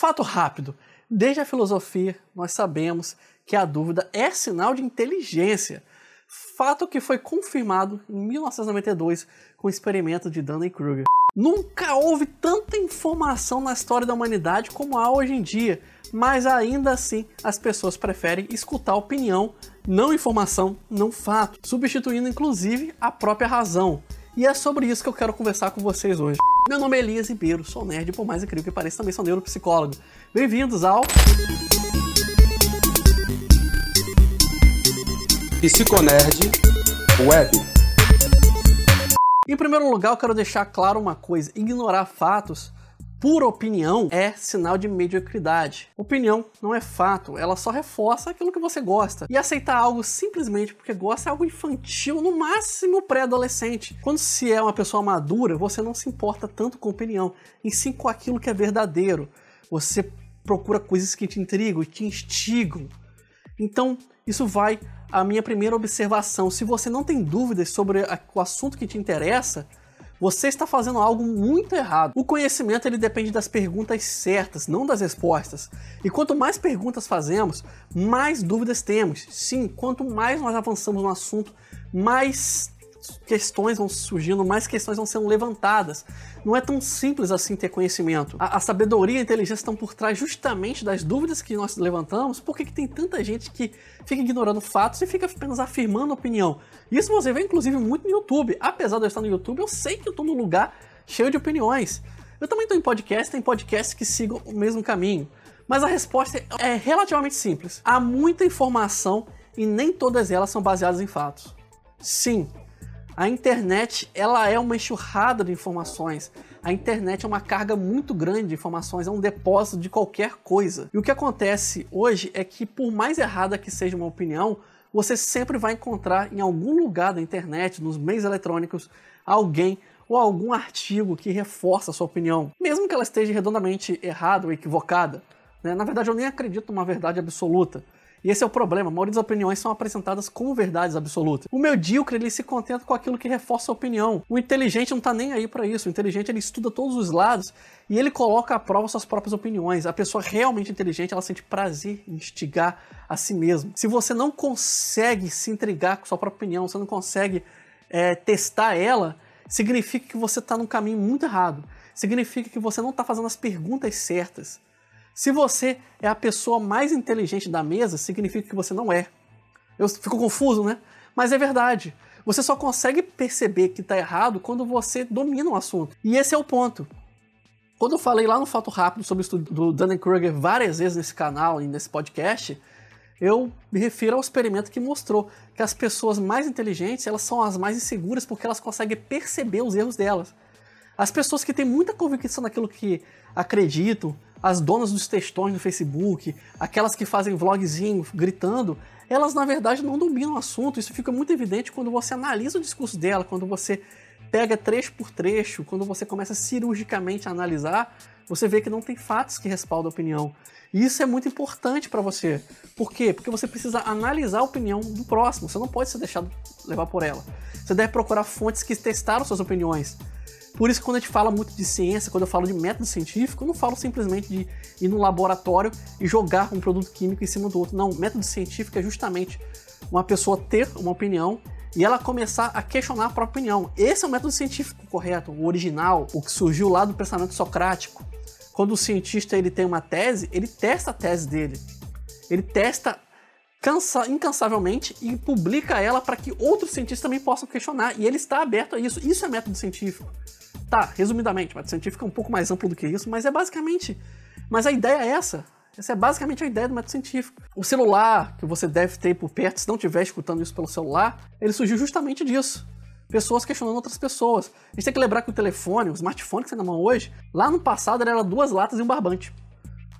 Fato rápido. Desde a filosofia, nós sabemos que a dúvida é sinal de inteligência. Fato que foi confirmado em 1992 com o experimento de Dunning-Kruger. Nunca houve tanta informação na história da humanidade como há hoje em dia, mas ainda assim as pessoas preferem escutar opinião, não informação, não fato, substituindo inclusive a própria razão. E é sobre isso que eu quero conversar com vocês hoje. Meu nome é Elias Ribeiro, sou nerd, por mais incrível que pareça, também sou neuropsicólogo. Bem-vindos ao Psiconerd Web. Em primeiro lugar, eu quero deixar claro uma coisa: ignorar fatos por opinião é sinal de mediocridade. Opinião não é fato, ela só reforça aquilo que você gosta. E aceitar algo simplesmente porque gosta é algo infantil, no máximo pré-adolescente. Quando se é uma pessoa madura, você não se importa tanto com opinião, e sim com aquilo que é verdadeiro. Você procura coisas que te intrigam e te instigam. Então, isso vai à minha primeira observação. Se você não tem dúvidas sobre o assunto que te interessa, você está fazendo algo muito errado. O conhecimento ele depende das perguntas certas, não das respostas. E quanto mais perguntas fazemos, mais dúvidas temos. Sim, quanto mais nós avançamos no assunto, mais questões vão surgindo, mais questões vão sendo levantadas. Não é tão simples assim ter conhecimento. A, a sabedoria e a inteligência estão por trás justamente das dúvidas que nós levantamos. Por que, que tem tanta gente que fica ignorando fatos e fica apenas afirmando opinião? Isso você vê inclusive muito no YouTube. Apesar de eu estar no YouTube, eu sei que eu estou num lugar cheio de opiniões. Eu também estou em podcast, tem podcasts que sigam o mesmo caminho. Mas a resposta é relativamente simples. Há muita informação e nem todas elas são baseadas em fatos. Sim, a internet, ela é uma enxurrada de informações. A internet é uma carga muito grande de informações, é um depósito de qualquer coisa. E o que acontece hoje é que, por mais errada que seja uma opinião, você sempre vai encontrar em algum lugar da internet, nos meios eletrônicos, alguém ou algum artigo que reforça a sua opinião, mesmo que ela esteja redondamente errada ou equivocada. Né? Na verdade, eu nem acredito numa verdade absoluta. E esse é o problema, a maioria das opiniões são apresentadas como verdades absolutas. O medíocre, ele se contenta com aquilo que reforça a opinião. O inteligente não tá nem aí para isso. O inteligente, ele estuda todos os lados e ele coloca à prova suas próprias opiniões. A pessoa realmente inteligente, ela sente prazer em instigar a si mesma. Se você não consegue se intrigar com sua própria opinião, você não consegue é, testar ela, significa que você está num caminho muito errado. Significa que você não está fazendo as perguntas certas. Se você é a pessoa mais inteligente da mesa, significa que você não é. Eu fico confuso, né? Mas é verdade. Você só consegue perceber que está errado quando você domina o assunto. E esse é o ponto. Quando eu falei lá no Fato Rápido sobre o estudo do Dunning-Kruger várias vezes nesse canal e nesse podcast, eu me refiro ao experimento que mostrou que as pessoas mais inteligentes elas são as mais inseguras porque elas conseguem perceber os erros delas. As pessoas que têm muita convicção naquilo que acreditam, as donas dos textões no Facebook, aquelas que fazem vlogzinho gritando, elas na verdade não dominam o assunto. Isso fica muito evidente quando você analisa o discurso dela, quando você pega trecho por trecho, quando você começa cirurgicamente a analisar, você vê que não tem fatos que respaldam a opinião. E isso é muito importante para você. Por quê? Porque você precisa analisar a opinião do próximo. Você não pode ser deixado levar por ela. Você deve procurar fontes que testaram suas opiniões. Por isso que quando a gente fala muito de ciência, quando eu falo de método científico, eu não falo simplesmente de ir no laboratório e jogar um produto químico em cima do outro. Não, método científico é justamente uma pessoa ter uma opinião e ela começar a questionar a própria opinião. Esse é o método científico correto, o original, o que surgiu lá do pensamento socrático. Quando o cientista ele tem uma tese, ele testa a tese dele. Ele testa cansa, incansavelmente e publica ela para que outros cientistas também possam questionar. E ele está aberto a isso. Isso é método científico. Tá, resumidamente, método científico é um pouco mais amplo do que isso, mas é basicamente. Mas a ideia é essa. Essa é basicamente a ideia do método científico. O celular que você deve ter por perto, se não estiver escutando isso pelo celular, ele surgiu justamente disso. Pessoas questionando outras pessoas. A gente tem que lembrar que o telefone, o smartphone que você tem na mão hoje, lá no passado era duas latas e um barbante.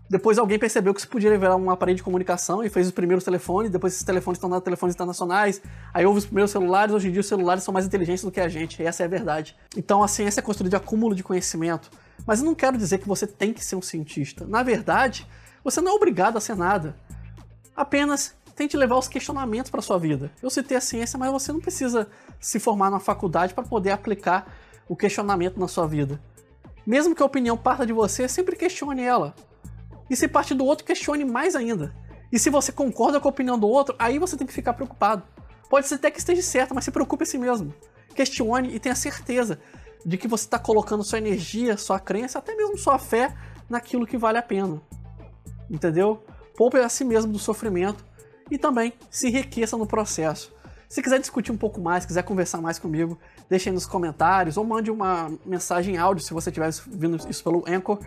Depois alguém percebeu que isso podia virar um aparelho de comunicação e fez os primeiros telefones, depois esses telefones estão dando telefones internacionais, aí houve os primeiros celulares, hoje em dia os celulares são mais inteligentes do que a gente, essa é a verdade. Então a ciência é construída de acúmulo de conhecimento. Mas eu não quero dizer que você tem que ser um cientista. Na verdade, você não é obrigado a ser nada. Apenas tente levar os questionamentos para sua vida. Eu citei a ciência, mas você não precisa se formar na faculdade para poder aplicar o questionamento na sua vida. Mesmo que a opinião parta de você, sempre questione ela. E se parte do outro, questione mais ainda. E se você concorda com a opinião do outro, aí você tem que ficar preocupado. Pode ser até que esteja certo, mas se preocupe a si mesmo. Questione e tenha certeza de que você está colocando sua energia, sua crença, até mesmo sua fé naquilo que vale a pena. Entendeu? Poupe a si mesmo do sofrimento e também se enriqueça no processo. Se quiser discutir um pouco mais, quiser conversar mais comigo, deixe aí nos comentários ou mande uma mensagem áudio se você estiver vindo isso pelo Anchor.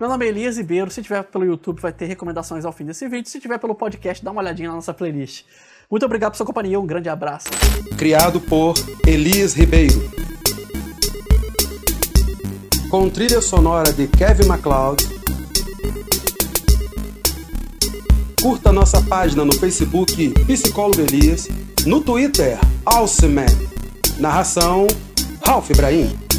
Meu nome é Elias Ribeiro, se tiver pelo YouTube vai ter recomendações ao fim desse vídeo, se tiver pelo podcast dá uma olhadinha na nossa playlist. Muito obrigado por sua companhia, um grande abraço. Criado por Elias Ribeiro. Com trilha sonora de Kevin MacLeod. Curta nossa página no Facebook Psicólogo Elias, no Twitter Alceman. Narração Ralph Ibrahim.